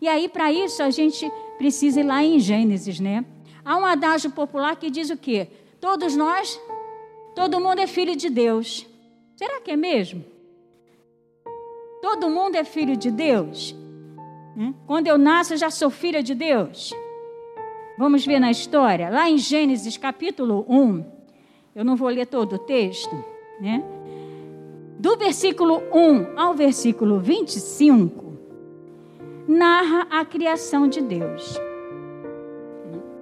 E aí, para isso, a gente precisa ir lá em Gênesis, né? Há um adágio popular que diz o quê? Todos nós, todo mundo é filho de Deus. Será que é mesmo? Todo mundo é filho de Deus? Hum? Quando eu nasço, eu já sou filha de Deus? Vamos ver na história, lá em Gênesis capítulo 1. Eu não vou ler todo o texto, né? Do versículo 1 ao versículo 25, narra a criação de Deus.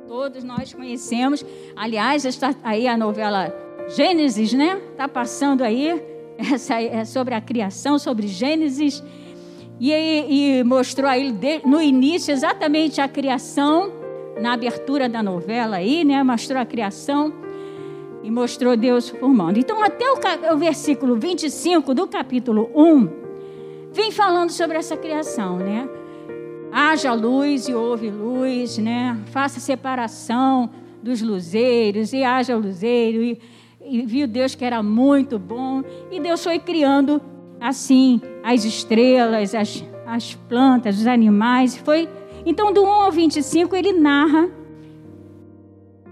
Todos nós conhecemos, aliás, está aí a novela Gênesis, né? Está passando aí essa, é sobre a criação, sobre Gênesis. E, e mostrou aí no início exatamente a criação na abertura da novela aí, né? Mostrou a criação e mostrou Deus formando. Então, até o, o versículo 25 do capítulo 1, vem falando sobre essa criação, né? Haja luz e houve luz, né? Faça separação dos luzeiros e haja luzeiro. E, e viu Deus que era muito bom. E Deus foi criando assim as estrelas, as, as plantas, os animais. Foi então, do 1 ao 25, ele narra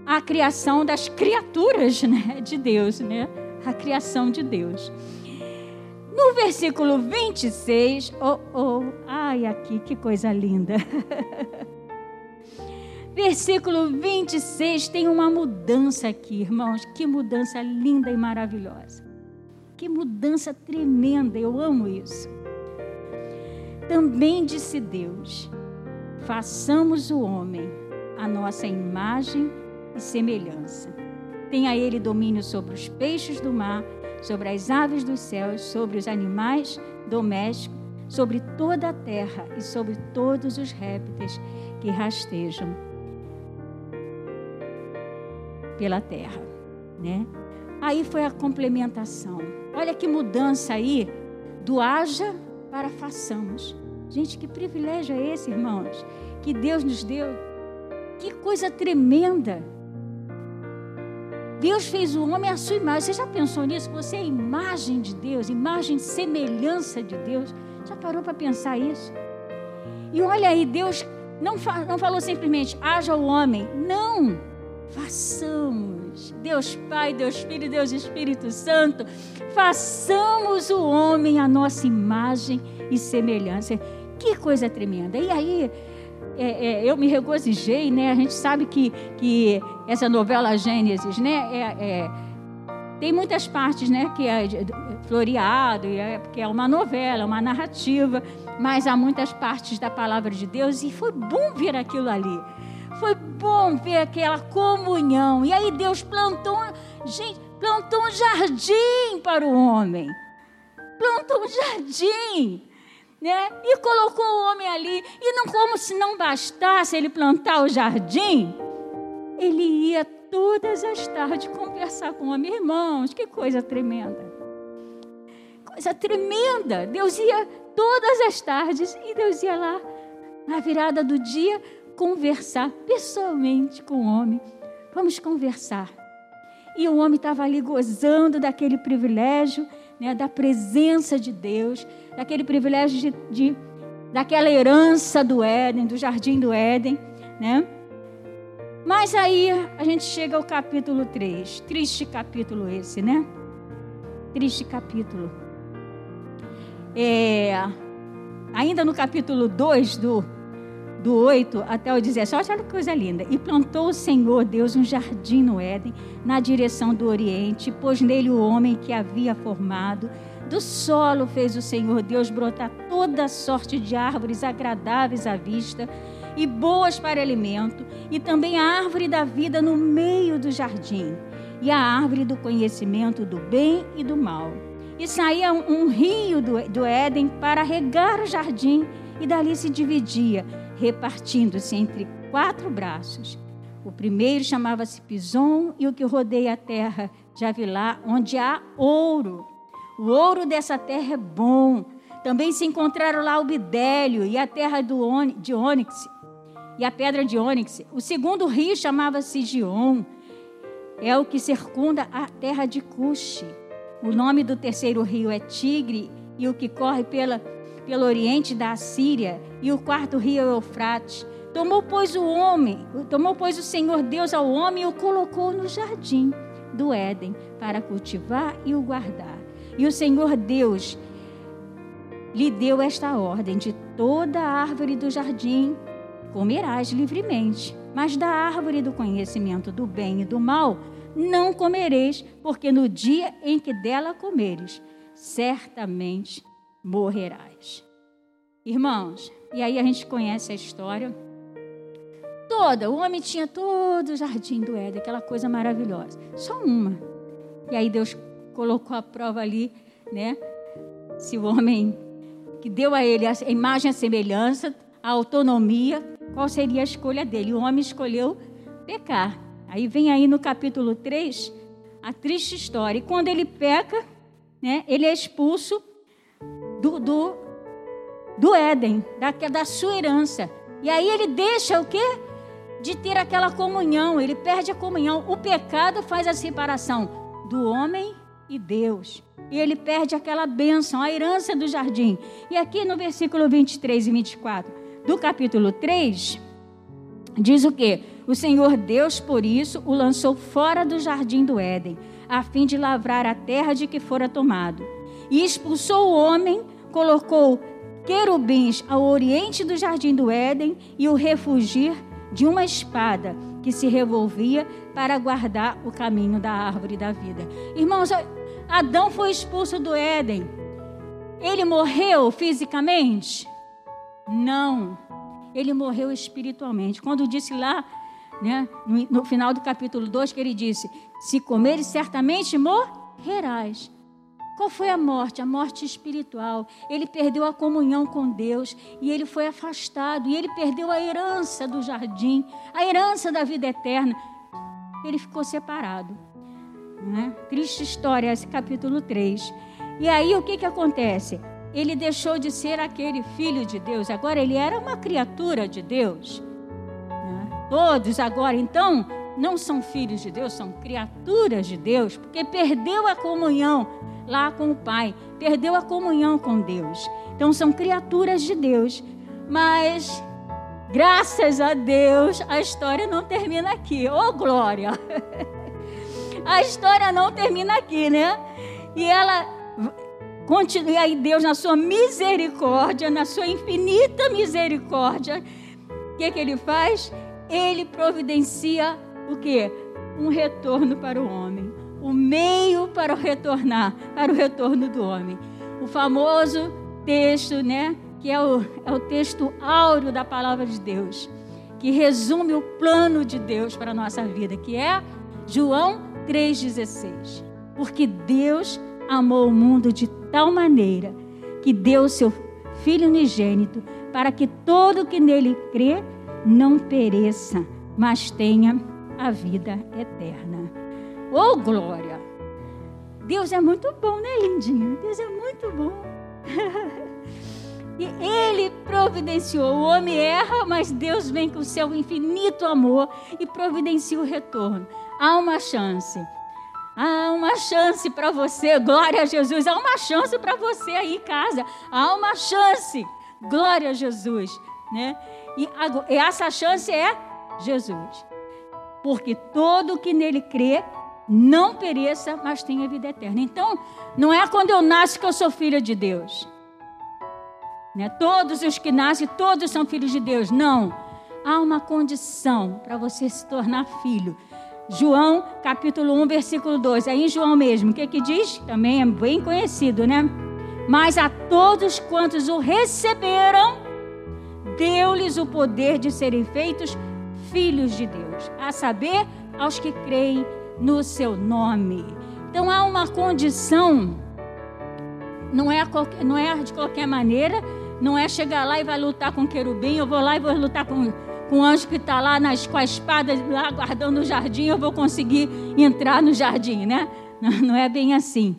a criação das criaturas né, de Deus, né? A criação de Deus. No versículo 26, oh, oh, ai, aqui, que coisa linda. versículo 26 tem uma mudança aqui, irmãos. Que mudança linda e maravilhosa. Que mudança tremenda, eu amo isso. Também disse Deus: façamos o homem a nossa imagem e semelhança. Tenha ele domínio sobre os peixes do mar, sobre as aves dos céus, sobre os animais domésticos, sobre toda a terra e sobre todos os répteis que rastejam pela terra, né? Aí foi a complementação. Olha que mudança aí do haja para façamos. Gente, que privilégio é esse, irmãos? Que Deus nos deu. Que coisa tremenda. Deus fez o homem à sua imagem. Você já pensou nisso? Você é imagem de Deus, imagem semelhança de Deus. Já parou para pensar isso? E olha aí, Deus não, não falou simplesmente, haja o homem. Não, façamos. Deus Pai, Deus Filho, Deus Espírito Santo, façamos o homem à nossa imagem e semelhança. Que coisa tremenda. E aí, é, é, eu me regozijei, né? A gente sabe que, que essa novela Gênesis, né? É, é tem muitas partes, né? Que é floreado, é, porque é uma novela, uma narrativa, mas há muitas partes da palavra de Deus e foi bom ver aquilo ali. Foi bom ver aquela comunhão. E aí Deus plantou, gente, plantou um jardim para o homem. Plantou um jardim né? E colocou o homem ali. E não como se não bastasse ele plantar o jardim, ele ia todas as tardes conversar com o homem. Irmãos, que coisa tremenda. Coisa tremenda. Deus ia todas as tardes e Deus ia lá na virada do dia conversar pessoalmente com o homem. Vamos conversar. E o homem estava ali gozando daquele privilégio, né, da presença de Deus, daquele privilégio de, de, daquela herança do Éden, do jardim do Éden, né? Mas aí a gente chega ao capítulo 3. Triste capítulo esse, né? Triste capítulo. É, ainda no capítulo 2 do, do 8 até o 17, olha que coisa linda. E plantou o Senhor Deus um jardim no Éden, na direção do Oriente, pôs nele o homem que havia formado do solo fez o Senhor Deus brotar toda sorte de árvores agradáveis à vista e boas para alimento, e também a árvore da vida no meio do jardim, e a árvore do conhecimento do bem e do mal. E saía um, rio do, do Éden para regar o jardim, e dali se dividia, repartindo-se entre quatro braços. O primeiro chamava-se Pison, e o que rodeia a terra, Javilá, onde há ouro. O ouro dessa terra é bom. Também se encontraram lá o bidélio e a terra on, de ônix e a pedra de ônix. O segundo rio chamava-se Gion. É o que circunda a terra de Cuxi. O nome do terceiro rio é Tigre e o que corre pela, pelo oriente da Síria e o quarto rio Eufrates. Tomou, pois, o homem, tomou, pois, o Senhor Deus ao homem e o colocou no jardim do Éden para cultivar e o guardar. E o Senhor Deus lhe deu esta ordem: de toda árvore do jardim comerás livremente, mas da árvore do conhecimento do bem e do mal não comereis, porque no dia em que dela comeres, certamente morrerás. Irmãos, e aí a gente conhece a história toda. O homem tinha todo o jardim do Éden, aquela coisa maravilhosa. Só uma. E aí Deus colocou a prova ali, né? Se o homem que deu a ele a imagem, a semelhança, a autonomia, qual seria a escolha dele? O homem escolheu pecar. Aí vem aí no capítulo 3 a triste história. E quando ele peca, né, ele é expulso do, do, do Éden, da, da sua herança. E aí ele deixa o quê? De ter aquela comunhão, ele perde a comunhão. O pecado faz a separação do homem e Deus. E ele perde aquela bênção, a herança do jardim. E aqui no versículo 23 e 24 do capítulo 3, diz o quê? O Senhor Deus, por isso, o lançou fora do jardim do Éden, a fim de lavrar a terra de que fora tomado. E expulsou o homem, colocou querubins ao oriente do jardim do Éden e o refugir de uma espada que se revolvia para guardar o caminho da árvore da vida. Irmãos, Adão foi expulso do Éden. Ele morreu fisicamente? Não. Ele morreu espiritualmente. Quando disse lá né? No, final do capítulo 2, que ele disse: Se comeres, certamente morrerás. Qual foi a morte? A morte espiritual. Ele perdeu a comunhão com Deus e ele foi afastado. E ele perdeu a herança do jardim, a herança da vida eterna. Ele ficou separado. Né? Triste história, esse capítulo 3. E aí o que, que acontece? Ele deixou de ser aquele filho de Deus, agora ele era uma criatura de Deus. Todos agora, então, não são filhos de Deus, são criaturas de Deus, porque perdeu a comunhão lá com o Pai, perdeu a comunhão com Deus. Então, são criaturas de Deus. Mas, graças a Deus, a história não termina aqui. Ô, oh, glória! a história não termina aqui, né? E ela continua aí, Deus, na sua misericórdia, na sua infinita misericórdia, o que, que ele faz? ele providencia o que? Um retorno para o homem. O meio para retornar, para o retorno do homem. O famoso texto, né? Que é o, é o texto áureo da palavra de Deus, que resume o plano de Deus para a nossa vida, que é João 3,16. Porque Deus amou o mundo de tal maneira que deu o seu Filho unigênito para que todo que nele crê não pereça, mas tenha a vida eterna. Oh, glória! Deus é muito bom, né, lindinho? Deus é muito bom. e Ele providenciou. O homem erra, mas Deus vem com o seu infinito amor e providencia o retorno. Há uma chance. Há uma chance para você, glória a Jesus. Há uma chance para você aí em casa. Há uma chance, glória a Jesus, né? E essa chance é Jesus. Porque todo que nele crê não pereça, mas tenha vida eterna. Então, não é quando eu nasço que eu sou filha de Deus. Né? Todos os que nascem, todos são filhos de Deus. Não. Há uma condição para você se tornar filho. João, capítulo 1, versículo 2. Aí em João mesmo, o que que diz? Também é bem conhecido, né? Mas a todos quantos o receberam, deu-lhes o poder de serem feitos filhos de Deus, a saber, aos que creem no seu nome. Então há uma condição, não é, qualquer, não é de qualquer maneira, não é chegar lá e vai lutar com querubim, eu vou lá e vou lutar com, com o anjo que está lá nas, com a espada lá guardando o jardim, eu vou conseguir entrar no jardim, né? Não, não é bem assim.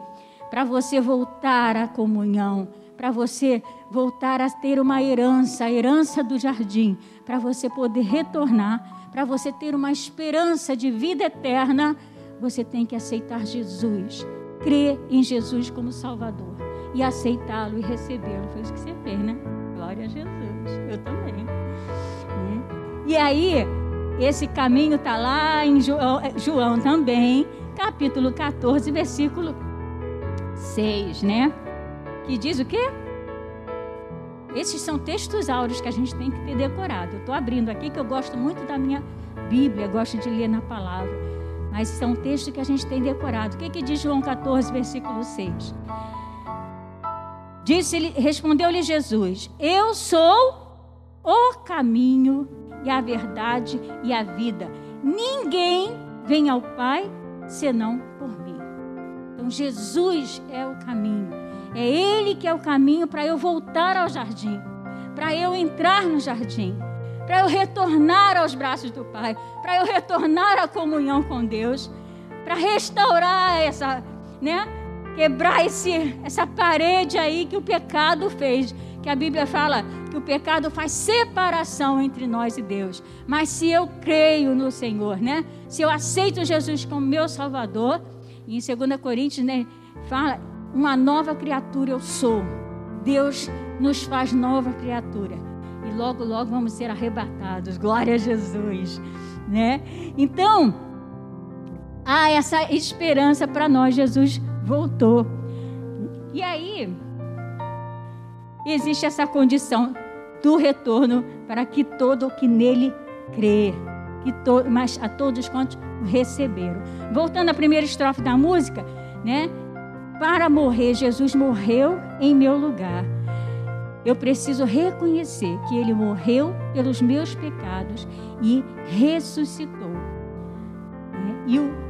Para você voltar à comunhão, para você voltar a ter uma herança, a herança do jardim, para você poder retornar, para você ter uma esperança de vida eterna, você tem que aceitar Jesus, crer em Jesus como Salvador. e aceitá-lo e recebê-lo. Foi isso que você fez, né? Glória a Jesus. Eu também. E aí, esse caminho está lá em João, eh, João também, capítulo 14, versículo 6, né? Que diz o quê? Esses são textos áureos que a gente tem que ter decorado. Eu estou abrindo aqui que eu gosto muito da minha Bíblia, gosto de ler na palavra. Mas são textos que a gente tem decorado. O que, que diz João 14, versículo 6? Disse, respondeu-lhe Jesus: Eu sou o caminho e a verdade e a vida. Ninguém vem ao Pai senão por mim. Então Jesus é o caminho. É Ele que é o caminho para eu voltar ao jardim, para eu entrar no jardim, para eu retornar aos braços do Pai, para eu retornar à comunhão com Deus, para restaurar essa, né? Quebrar esse, essa parede aí que o pecado fez, que a Bíblia fala que o pecado faz separação entre nós e Deus. Mas se eu creio no Senhor, né? Se eu aceito Jesus como meu Salvador, em 2 Coríntios, né, fala, uma nova criatura eu sou. Deus nos faz nova criatura. E logo, logo vamos ser arrebatados. Glória a Jesus, né? Então, há essa esperança para nós. Jesus voltou. E aí, existe essa condição do retorno para que todo o que nele crê, que to, mas a todos quantos receberam. Voltando à primeira estrofe da música, né? Para morrer, Jesus morreu em meu lugar. Eu preciso reconhecer que ele morreu pelos meus pecados e ressuscitou. Né? E o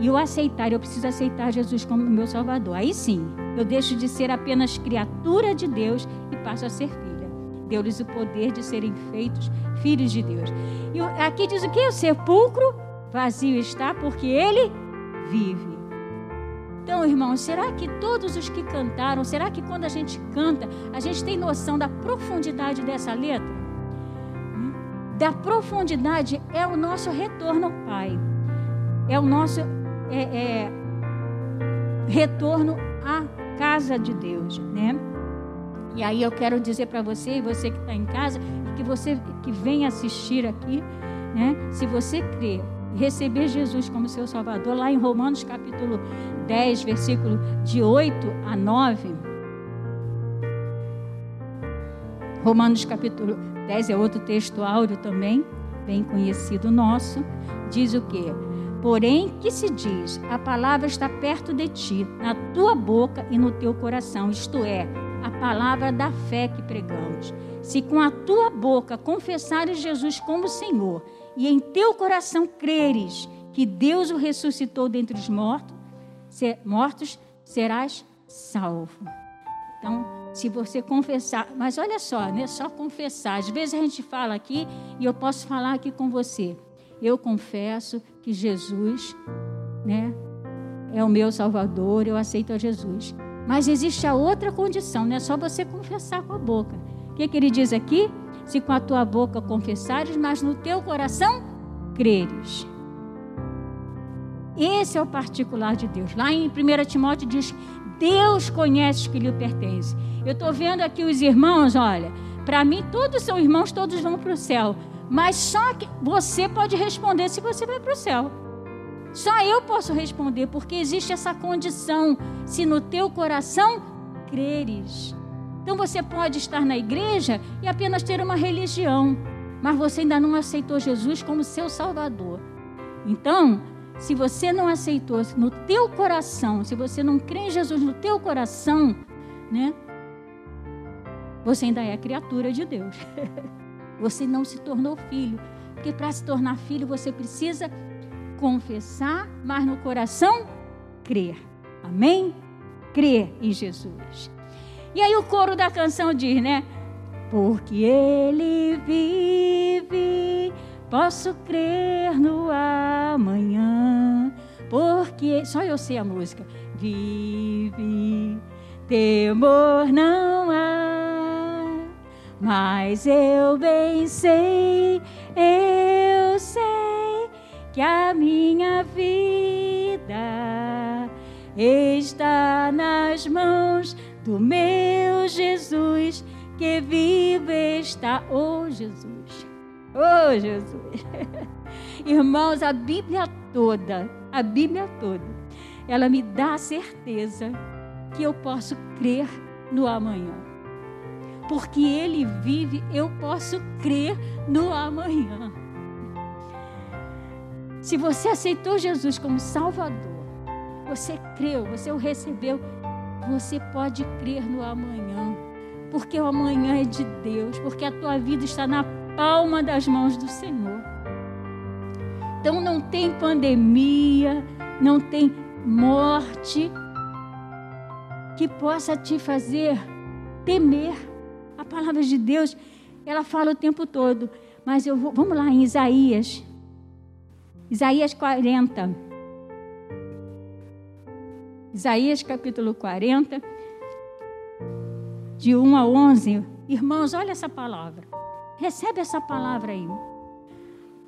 e o aceitar, eu preciso aceitar Jesus como meu Salvador. Aí sim, eu deixo de ser apenas criatura de Deus e passo a ser filha. Deu-lhes o poder de serem feitos filhos de Deus. E aqui diz o que? O sepulcro vazio está porque ele vive. Então, irmãos, será que todos os que cantaram, será que quando a gente canta, a gente tem noção da profundidade dessa letra? Da profundidade é o nosso retorno ao Pai. É o nosso é, é, retorno à casa de Deus, né? E aí eu quero dizer para você e você que está em casa e que você que vem assistir aqui, né? Se você crer receber Jesus como seu Salvador, lá em Romanos capítulo 10, versículo de 8 a 9. Romanos capítulo 10 é outro texto áureo também, bem conhecido nosso. Diz o que? Porém, que se diz: a palavra está perto de ti, na tua boca e no teu coração, isto é, a palavra da fé que pregamos. Se com a tua boca confessares Jesus como Senhor e em teu coração creres que Deus o ressuscitou dentre os mortos, mortos serás salvo. Então, se você confessar, mas olha só, não é só confessar. Às vezes a gente fala aqui e eu posso falar aqui com você eu confesso que Jesus, né, é o meu Salvador, eu aceito a Jesus. Mas existe a outra condição, não é só você confessar com a boca. O que, que ele diz aqui? Se com a tua boca confessares, mas no teu coração creres. Esse é o particular de Deus. Lá em 1 Timóteo diz: Deus conhece os que lhe pertencem. Eu estou vendo aqui os irmãos, olha, para mim todos são irmãos, todos vão para o céu. Mas só que você pode responder se você vai para o céu. Só eu posso responder, porque existe essa condição. Se no teu coração creres. Então você pode estar na igreja e apenas ter uma religião, mas você ainda não aceitou Jesus como seu Salvador. Então, se você não aceitou no teu coração, se você não crê em Jesus no teu coração, né? Você ainda é criatura de Deus. Você não se tornou filho. Porque para se tornar filho, você precisa confessar, mas no coração, crer. Amém? Crer em Jesus. E aí o coro da canção diz, né? Porque ele vive, posso crer no amanhã. Porque, só eu sei a música. Vive, temor não há mas eu bem sei, eu sei que a minha vida está nas mãos do meu Jesus que vive está. Oh, Jesus. Oh, Jesus. Irmãos, a Bíblia toda, a Bíblia toda, ela me dá a certeza que eu posso crer no amanhã. Porque Ele vive, eu posso crer no amanhã. Se você aceitou Jesus como Salvador, você creu, você o recebeu, você pode crer no amanhã. Porque o amanhã é de Deus, porque a tua vida está na palma das mãos do Senhor. Então não tem pandemia, não tem morte que possa te fazer temer. A palavra de Deus, ela fala o tempo todo. Mas eu vou, vamos lá em Isaías Isaías 40. Isaías capítulo 40, de 1 a 11. Irmãos, olha essa palavra. Recebe essa palavra aí.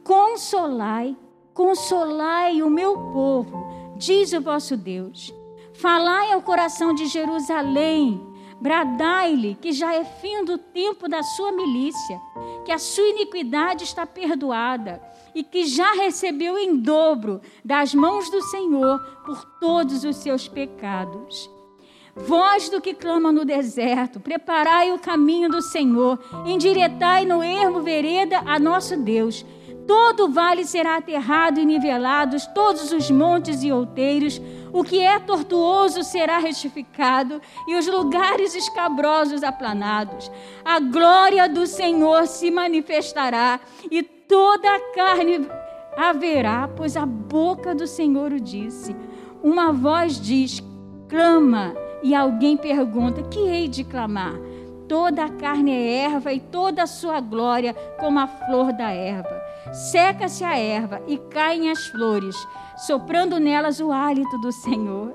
Consolai, consolai o meu povo, diz o vosso Deus. Falai ao coração de Jerusalém, bradai-lhe que já é fim do tempo da sua milícia, que a sua iniquidade está perdoada e que já recebeu em dobro das mãos do Senhor por todos os seus pecados. Voz do que clama no deserto, preparai o caminho do Senhor, endiretai no ermo vereda a nosso Deus. Todo vale será aterrado e nivelado, todos os montes e outeiros. O que é tortuoso será retificado, e os lugares escabrosos aplanados. A glória do Senhor se manifestará, e toda a carne haverá, pois a boca do Senhor o disse. Uma voz diz: clama, e alguém pergunta: que hei de clamar? Toda a carne é erva e toda a sua glória como a flor da erva. Seca-se a erva e caem as flores, soprando nelas o hálito do Senhor.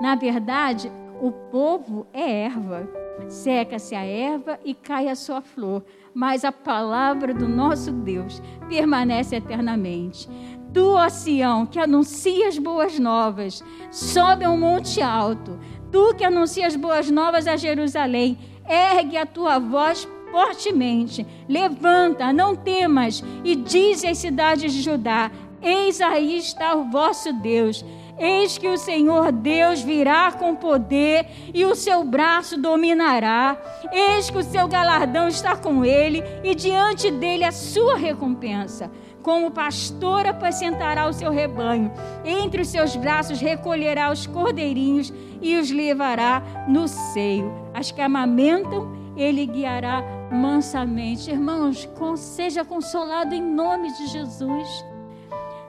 Na verdade, o povo é erva. Seca-se a erva e cai a sua flor, mas a palavra do nosso Deus permanece eternamente. Tu, ó Sião, que anuncias boas novas, sobe a um monte alto. Tu que anuncias boas novas a Jerusalém, ergue a tua voz fortemente. Levanta, não temas, e diz às cidades de Judá: Eis aí está o vosso Deus Eis que o Senhor Deus virá com poder e o seu braço dominará. Eis que o seu galardão está com ele e diante dele a sua recompensa. Como pastor apacentará o seu rebanho, entre os seus braços recolherá os cordeirinhos e os levará no seio. As que amamentam, ele guiará mansamente. Irmãos, seja consolado em nome de Jesus.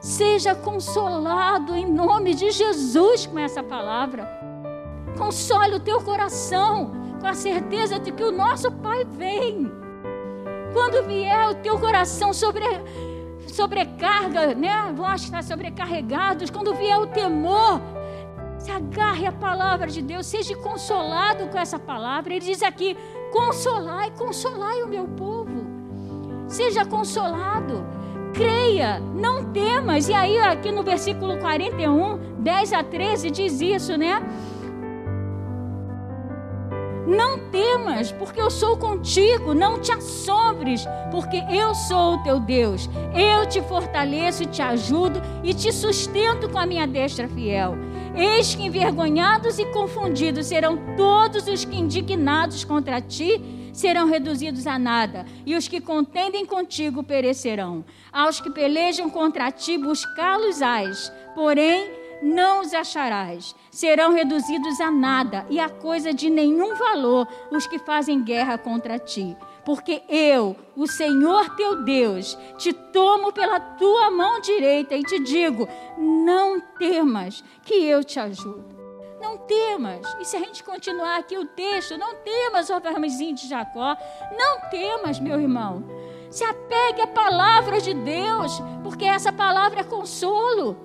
Seja consolado em nome de Jesus com essa palavra. Console o teu coração com a certeza de que o nosso Pai vem. Quando vier o teu coração sobre, sobrecarga, né? Vão estar sobrecarregados. Quando vier o temor, se agarre à palavra de Deus, seja consolado com essa palavra. Ele diz aqui: consolai, consolai o meu povo. Seja consolado creia, não temas. E aí, aqui no versículo 41, 10 a 13, diz isso, né? Não temas, porque eu sou contigo, não te assombres, porque eu sou o teu Deus. Eu te fortaleço te ajudo e te sustento com a minha destra fiel. Eis que envergonhados e confundidos serão todos os que indignados contra ti serão reduzidos a nada, e os que contendem contigo perecerão. Aos que pelejam contra ti, buscá-los-ás, porém não os acharás. Serão reduzidos a nada, e a coisa de nenhum valor os que fazem guerra contra ti. Porque eu, o Senhor teu Deus, te tomo pela tua mão direita e te digo: não temas, que eu te ajudo. Não temas. E se a gente continuar aqui o texto, não temas, ó vermezinho de Jacó. Não temas, meu irmão. Se apegue à palavra de Deus, porque essa palavra é consolo.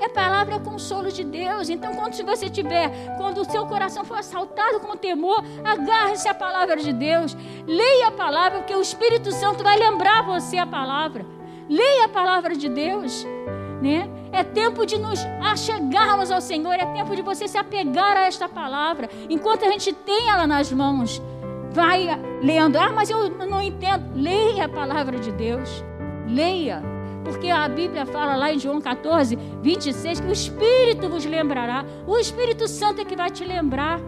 É palavra é consolo de Deus. Então, quando você tiver, quando o seu coração for assaltado com temor, agarre-se à palavra de Deus. Leia a palavra, porque o Espírito Santo vai lembrar você a palavra. Leia a palavra de Deus, né? É tempo de nos achegarmos ao Senhor, é tempo de você se apegar a esta palavra. Enquanto a gente tem ela nas mãos, vai lendo. Ah, mas eu não entendo. Leia a palavra de Deus. Leia. Porque a Bíblia fala lá em João 14, 26, que o Espírito vos lembrará. O Espírito Santo é que vai te lembrar.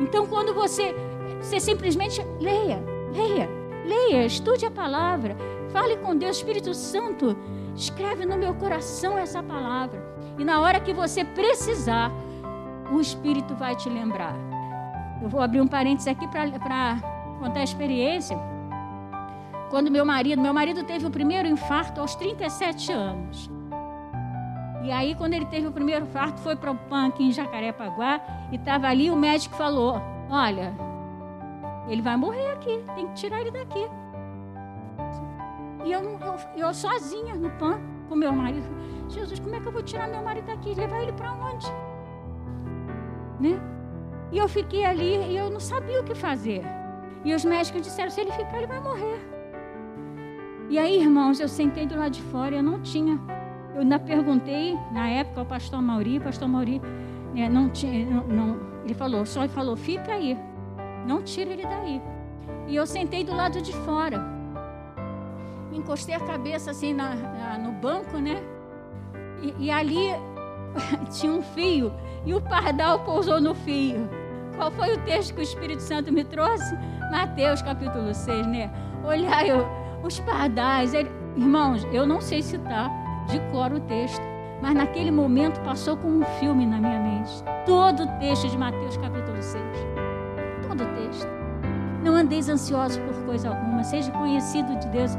Então, quando você, você simplesmente leia, leia, leia, estude a palavra, fale com Deus, Espírito Santo, escreve no meu coração essa palavra. E na hora que você precisar, o Espírito vai te lembrar. Eu vou abrir um parênteses aqui para contar a experiência. Quando meu marido, meu marido teve o primeiro infarto aos 37 anos. E aí, quando ele teve o primeiro infarto, foi para o PAN aqui em Jacarepaguá e estava ali. O médico falou: Olha, ele vai morrer aqui, tem que tirar ele daqui. E eu, eu, eu sozinha no PAN com meu marido. Jesus, como é que eu vou tirar meu marido daqui? Levar ele para onde? Né? E eu fiquei ali e eu não sabia o que fazer. E os médicos disseram: se ele ficar, ele vai morrer. E aí, irmãos, eu sentei do lado de fora e eu não tinha eu ainda perguntei, na época, ao pastor Mauri, pastor Mauri né, não tinha, não, não, ele falou, só falou, fica aí, não tira ele daí. E eu sentei do lado de fora, encostei a cabeça assim na, na, no banco, né? E, e ali tinha um fio, e o pardal pousou no fio. Qual foi o texto que o Espírito Santo me trouxe? Mateus capítulo 6, né? Olhar eu, os pardais, ele, irmãos, eu não sei citar, tá? de cor o texto, mas naquele momento passou como um filme na minha mente. Todo o texto de Mateus capítulo 6. Todo o texto. Não andeis ansiosos por coisa alguma, seja conhecido de Deus.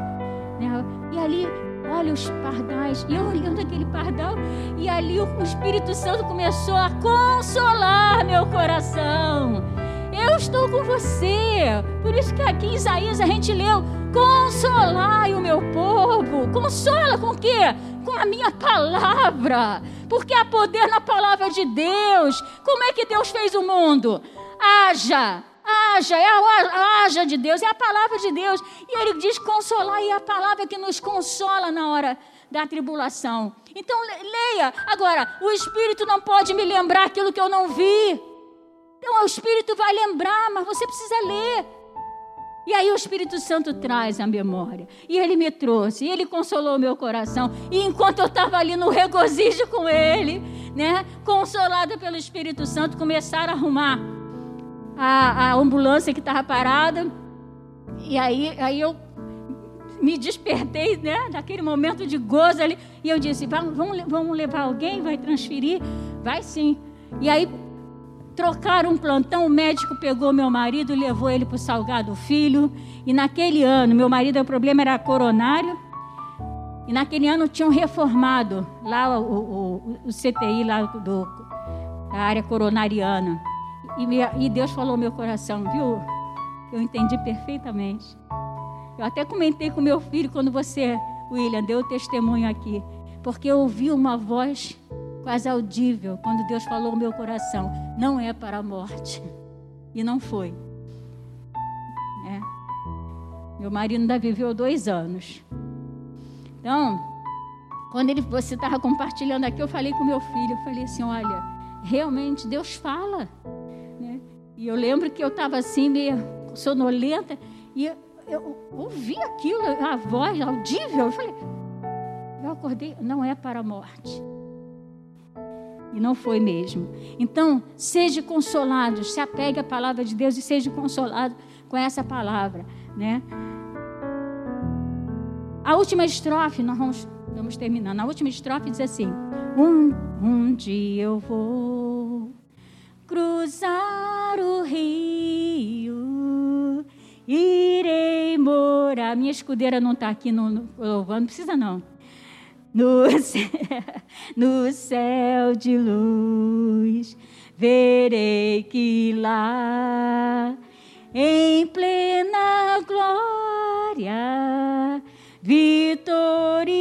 Né? E ali, olha os pardais, e eu olhando aquele pardal, e ali o Espírito Santo começou a consolar meu coração. Eu estou com você. Por isso que aqui em Isaías a gente leu: Consolai o meu povo. Consola com o quê? com a minha palavra, porque há poder na palavra de Deus. Como é que Deus fez o mundo? Haja, haja, é a haja de Deus, é a palavra de Deus. E ele diz consolar, e é a palavra que nos consola na hora da tribulação. Então leia. Agora, o Espírito não pode me lembrar aquilo que eu não vi. Então o Espírito vai lembrar, mas você precisa ler. E aí o Espírito Santo traz a memória. E ele me trouxe, e ele consolou meu coração. E enquanto eu estava ali no regozijo com ele, né, consolada pelo Espírito Santo, começaram a arrumar a, a ambulância que estava parada. E aí, aí eu me despertei, né, daquele momento de gozo ali. E eu disse: vamos, vamos levar alguém? Vai transferir? Vai sim. E aí Trocaram um plantão, o médico pegou meu marido levou ele para o Salgado Filho. E naquele ano, meu marido, o problema era coronário. E naquele ano tinham reformado lá o, o, o CTI lá do, da área coronariana. E, Deus falou no meu coração, viu? Eu entendi perfeitamente. Eu até comentei com meu filho quando você, William, deu o testemunho aqui. Porque eu ouvi uma voz quase audível quando Deus falou no meu coração: não é para a morte. E não foi. É. Meu marido ainda viveu dois anos. Então, quando ele, você estava compartilhando aqui, eu falei com meu filho, eu falei assim, olha, realmente Deus fala. E eu lembro que eu estava assim, meio sonolenta, e eu, eu ouvi aquilo, a voz audível, eu falei, eu acordei, não é para a morte. E não foi mesmo. Então, seja consolado, se apegue à palavra de Deus e seja consolado com essa palavra, né? A última estrofe, nós vamos, vamos terminando. A última estrofe diz assim: Um, um dia eu vou Minha escudeira não está aqui no, no louvando, não precisa não no céu, no céu de luz, verei que lá, em plena glória, vitorioso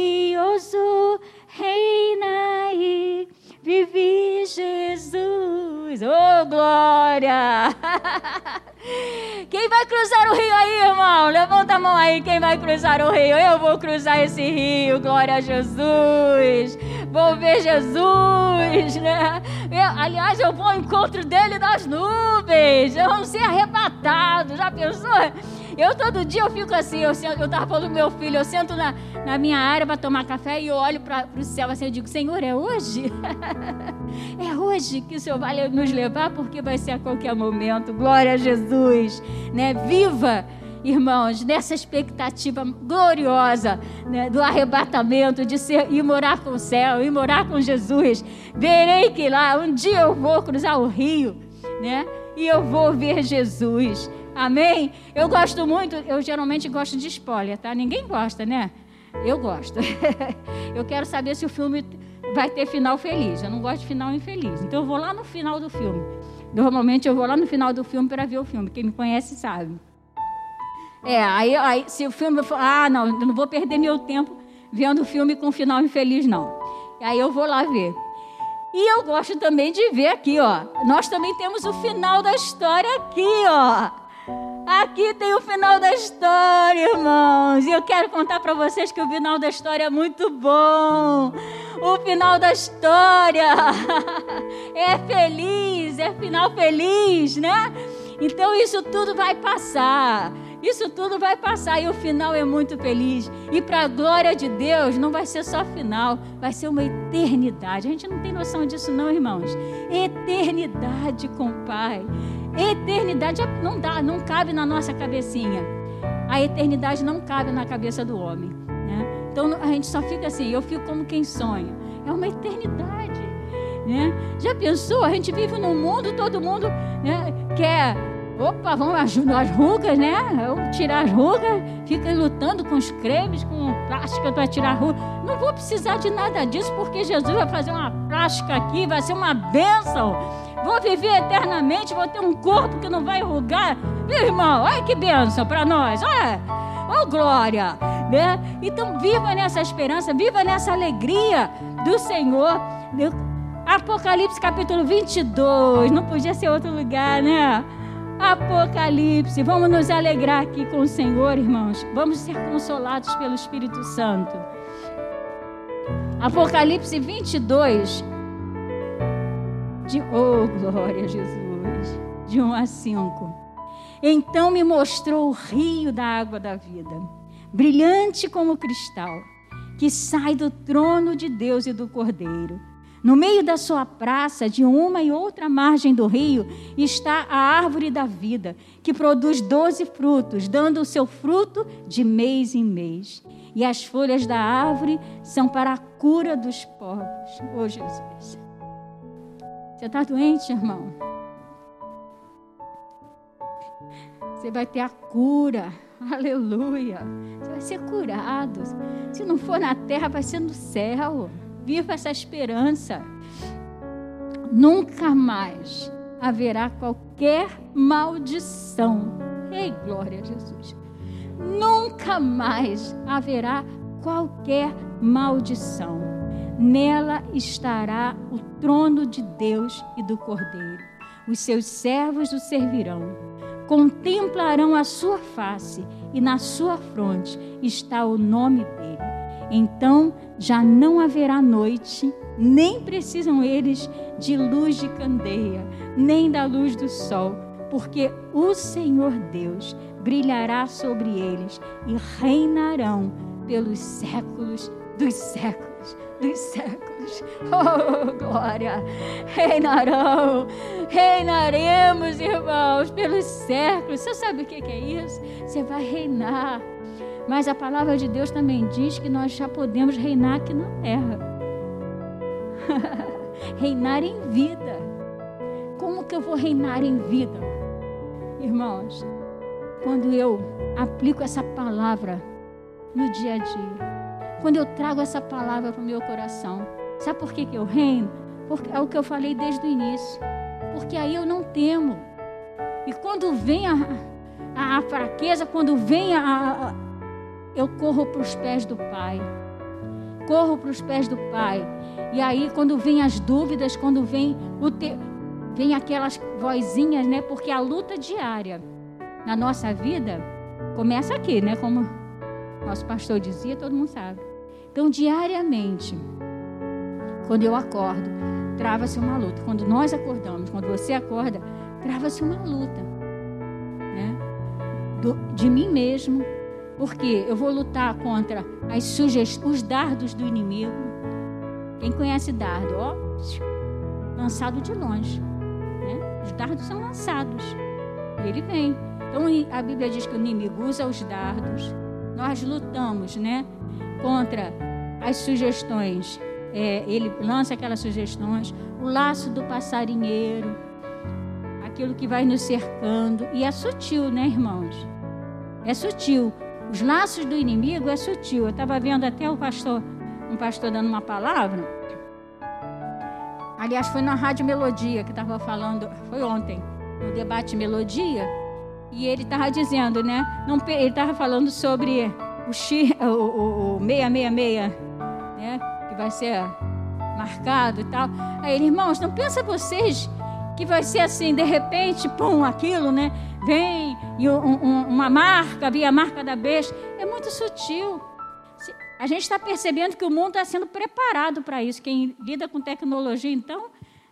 reina e vivi Jesus, oh glória! Quem vai cruzar o rio aí, irmão? Levanta a mão aí. Quem vai cruzar o rio? Eu vou cruzar esse rio. Glória a Jesus. vou ver Jesus, né? Eu, aliás, eu vou ao encontro dele nas nuvens, vamos ser arrebatados, já pensou? Eu todo dia eu fico assim, eu, eu tava falando meu filho, eu sento na, na minha área para tomar café e eu olho para o céu assim, eu digo, Senhor, é hoje? é hoje que o Senhor vai nos levar, porque vai ser a qualquer momento. Glória a Jesus, né? Viva! irmãos, nessa expectativa gloriosa né, do arrebatamento, de ser, ir morar com o céu, ir morar com Jesus. Verei que lá, um dia eu vou cruzar o rio, né? E eu vou ver Jesus. Amém? Eu gosto muito, eu geralmente gosto de spoiler, tá? Ninguém gosta, né? Eu gosto. eu quero saber se o filme vai ter final feliz. Eu não gosto de final infeliz. Então eu vou lá no final do filme. Normalmente eu vou lá no final do filme para ver o filme. Quem me conhece sabe. É, aí, aí se o filme for, ah, não, não vou perder meu tempo vendo o filme com final infeliz, não. Aí eu vou lá ver. E eu gosto também de ver aqui, ó. Nós também temos o final da história aqui, ó. Aqui tem o final da história, irmãos. E eu quero contar para vocês que o final da história é muito bom. O final da história é feliz, é final feliz, né? Então isso tudo vai passar. Isso tudo vai passar e o final é muito feliz. E para a glória de Deus, não vai ser só final, vai ser uma eternidade. A gente não tem noção disso, não, irmãos. Eternidade com o Pai. Eternidade não dá, não cabe na nossa cabecinha. A eternidade não cabe na cabeça do homem. Né? Então a gente só fica assim, eu fico como quem sonha. É uma eternidade. Né? Já pensou? A gente vive num mundo, todo mundo né, quer Opa, vamos ajudar as rugas, né? Tirar as rugas, fica lutando com os cremes, com plástica para tirar a ruga. Não vou precisar de nada disso, porque Jesus vai fazer uma plástica aqui, vai ser uma bênção. Vou viver eternamente, vou ter um corpo que não vai rugar. Meu irmão, olha que bênção para nós, olha. Oh, glória! Né? Então, viva nessa esperança, viva nessa alegria do Senhor. Apocalipse capítulo 22, não podia ser outro lugar, né? Apocalipse. Vamos nos alegrar aqui com o Senhor, irmãos. Vamos ser consolados pelo Espírito Santo. Apocalipse 22. De, oh, glória a Jesus. De 1 a 5. Então me mostrou o rio da água da vida, brilhante como cristal, que sai do trono de Deus e do Cordeiro no meio da sua praça, de uma e outra margem do rio, está a árvore da vida, que produz doze frutos, dando o seu fruto de mês em mês. E as folhas da árvore são para a cura dos povos. Oh, Jesus. Você está doente, irmão? Você vai ter a cura. Aleluia. Você vai ser curado. Se não for na terra, vai ser no céu. Viva essa esperança. Nunca mais haverá qualquer maldição. Ei, glória a Jesus. Nunca mais haverá qualquer maldição. Nela estará o trono de Deus e do Cordeiro. Os seus servos o servirão. Contemplarão a sua face e na sua fronte está o nome dele. Então já não haverá noite, nem precisam eles de luz de candeia, nem da luz do sol, porque o Senhor Deus brilhará sobre eles e reinarão pelos séculos dos séculos dos séculos. Oh, glória! Reinarão, reinaremos, irmãos, pelos séculos. Você sabe o que é isso? Você vai reinar mas a palavra de Deus também diz que nós já podemos reinar aqui na terra. reinar em vida. Como que eu vou reinar em vida? Irmãos, quando eu aplico essa palavra no dia a dia, quando eu trago essa palavra para o meu coração, sabe por que, que eu reino? Porque é o que eu falei desde o início. Porque aí eu não temo. E quando vem a, a, a fraqueza, quando vem a, a eu corro para os pés do Pai. Corro para os pés do Pai. E aí, quando vem as dúvidas, quando vem o te... vem aquelas vozinhas, né? Porque a luta diária na nossa vida começa aqui, né? Como nosso pastor dizia, todo mundo sabe. Então, diariamente, quando eu acordo, trava-se uma luta. Quando nós acordamos, quando você acorda, trava-se uma luta. Né? Do, de mim mesmo, porque eu vou lutar contra as os dardos do inimigo. Quem conhece dardo, ó, lançado de longe. Né? Os dardos são lançados. E ele vem. Então a Bíblia diz que o inimigo usa os dardos. Nós lutamos, né, contra as sugestões. É, ele lança aquelas sugestões, o laço do passarinheiro, aquilo que vai nos cercando. E é sutil, né, irmãos? É sutil. Os laços do inimigo é sutil. Eu estava vendo até o pastor, um pastor dando uma palavra. Aliás, foi na Rádio Melodia que estava falando, foi ontem, no debate Melodia. E ele estava dizendo, né? Não, ele estava falando sobre o, o, o, o 666, né? Que vai ser marcado e tal. Aí ele, irmãos, não pensa vocês que vai ser assim, de repente, pum, aquilo, né? Vem e um, um, uma marca, via a marca da besta. É muito sutil. A gente está percebendo que o mundo está sendo preparado para isso. Quem lida com tecnologia, então,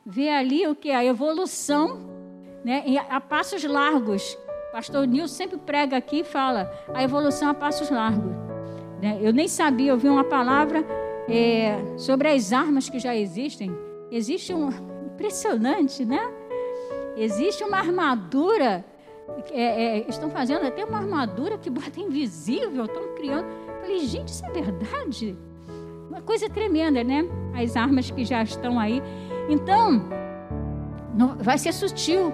vê ali o que? A evolução, né? E a passos largos. Pastor Nilson sempre prega aqui e fala a evolução a passos largos. Né? Eu nem sabia, eu vi uma palavra é, sobre as armas que já existem. Existe um impressionante, né? Existe uma armadura, é, é, estão fazendo até uma armadura que bota invisível, estão criando. Eu falei, gente, isso é verdade? Uma coisa tremenda, né? As armas que já estão aí. Então, não, vai ser sutil,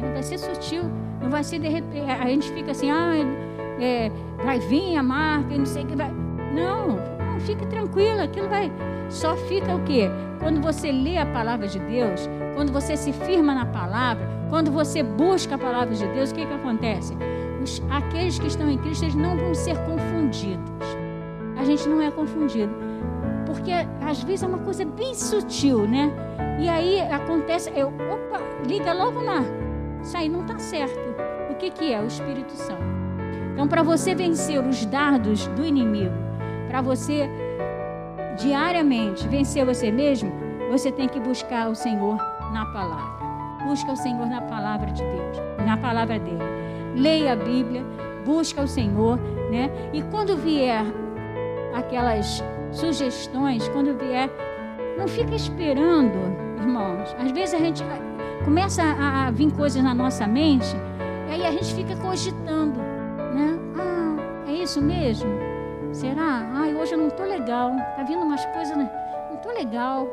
né? vai ser sutil. Não vai ser de repente, a gente fica assim, ah, é, vai vir a marca, não sei o que vai. Não, não, fique tranquila, aquilo vai. Só fica o quê? Quando você lê a palavra de Deus, quando você se firma na palavra, quando você busca a palavra de Deus, o que, que acontece? Os, aqueles que estão em Cristo, eles não vão ser confundidos. A gente não é confundido. Porque às vezes é uma coisa bem sutil, né? E aí acontece, eu, opa, liga logo na. Isso aí não está certo. O que, que é? O Espírito Santo. Então, para você vencer os dardos do inimigo, para você diariamente vencer você mesmo, você tem que buscar o Senhor na palavra. Busca o Senhor na palavra de Deus, na palavra dele. Leia a Bíblia, busca o Senhor, né? E quando vier aquelas sugestões, quando vier, não fica esperando, irmãos. Às vezes a gente começa a, vir coisas na nossa mente, e aí a gente fica cogitando, né? Ah, é isso mesmo? Será? Ai, hoje eu não estou legal. Tá vindo umas coisas, né? não estou legal.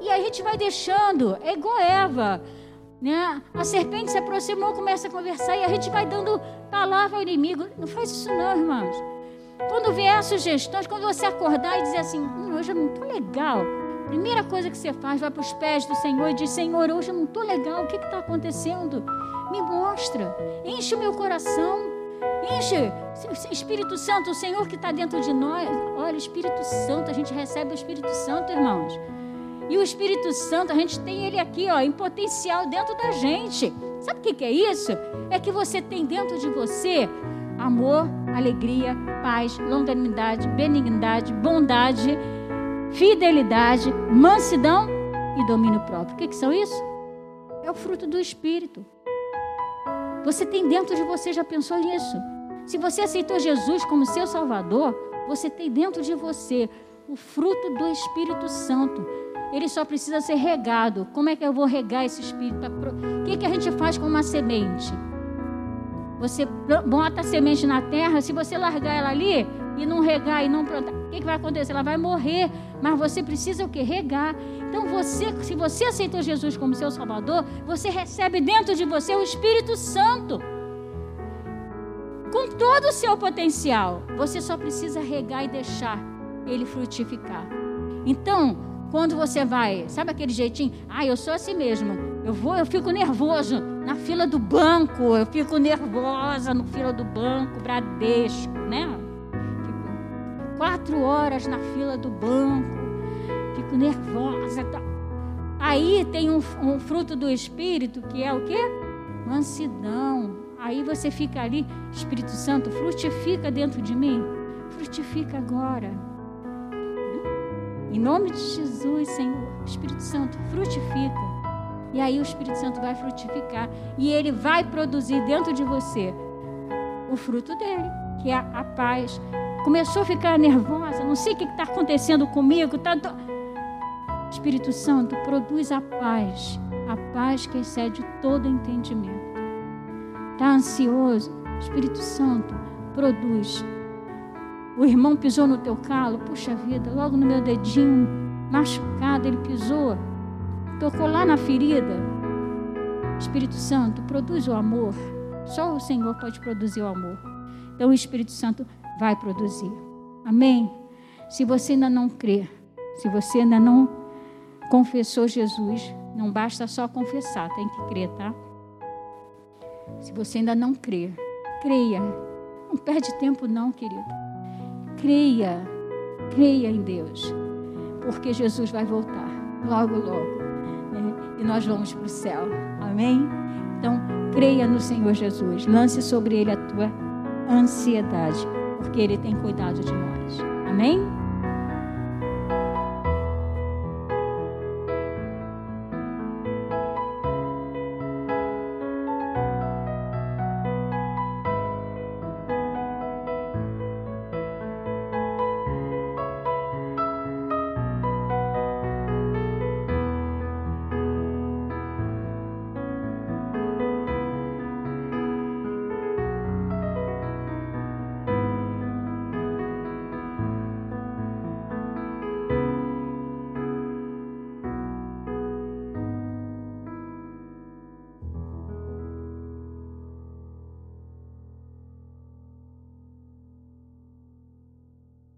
E a gente vai deixando, é igual Eva. Né? A serpente se aproximou, começa a conversar e a gente vai dando palavra ao inimigo. Não faz isso não, irmãos. Quando vier sugestões, quando você acordar e dizer assim, hum, hoje eu não estou legal. Primeira coisa que você faz, vai para os pés do Senhor e diz, Senhor, hoje eu não estou legal, o que está acontecendo? Me mostra, enche o meu coração. Enche, Espírito Santo, o Senhor que está dentro de nós. Olha, Espírito Santo, a gente recebe o Espírito Santo, irmãos. E o Espírito Santo, a gente tem ele aqui, ó, em potencial dentro da gente. Sabe o que, que é isso? É que você tem dentro de você amor, alegria, paz, longanimidade, benignidade, bondade, fidelidade, mansidão e domínio próprio. O que, que são isso? É o fruto do Espírito. Você tem dentro de você, já pensou nisso? Se você aceitou Jesus como seu Salvador, você tem dentro de você o fruto do Espírito Santo. Ele só precisa ser regado. Como é que eu vou regar esse Espírito? O que, que a gente faz com uma semente? Você bota a semente na terra, se você largar ela ali e não regar e não plantar, o que, que vai acontecer? Ela vai morrer. Mas você precisa o que? Regar. Então você, se você aceitou Jesus como seu Salvador, você recebe dentro de você o Espírito Santo. Com todo o seu potencial. Você só precisa regar e deixar ele frutificar. Então, quando você vai, sabe aquele jeitinho? Ah, eu sou assim mesmo. Eu vou, eu fico nervoso na fila do banco, eu fico nervosa na fila do banco, Bradesco, né? Quatro horas na fila do banco fico nervosa. Tá. Aí tem um, um fruto do Espírito que é o quê? Mansidão. Aí você fica ali, Espírito Santo, frutifica dentro de mim. Frutifica agora. Em nome de Jesus, Senhor, Espírito Santo, frutifica. E aí o Espírito Santo vai frutificar. E ele vai produzir dentro de você o fruto dele, que é a paz. Começou a ficar nervosa, não sei o que está acontecendo comigo. Tanto... Espírito Santo, produz a paz, a paz que excede todo entendimento. Está ansioso? Espírito Santo, produz. O irmão pisou no teu calo, puxa vida, logo no meu dedinho, machucado, ele pisou, tocou lá na ferida. Espírito Santo, produz o amor. Só o Senhor pode produzir o amor. Então Espírito Santo vai produzir. Amém? Se você ainda não crê, se você ainda não confessou Jesus, não basta só confessar, tem que crer, tá? Se você ainda não crê, creia. Não perde tempo não, querido. Creia. Creia em Deus. Porque Jesus vai voltar logo, logo. Né? E nós vamos para o céu. Amém? Então, creia no Senhor Jesus. Lance sobre Ele a tua ansiedade. Porque Ele tem cuidado de nós. Amém?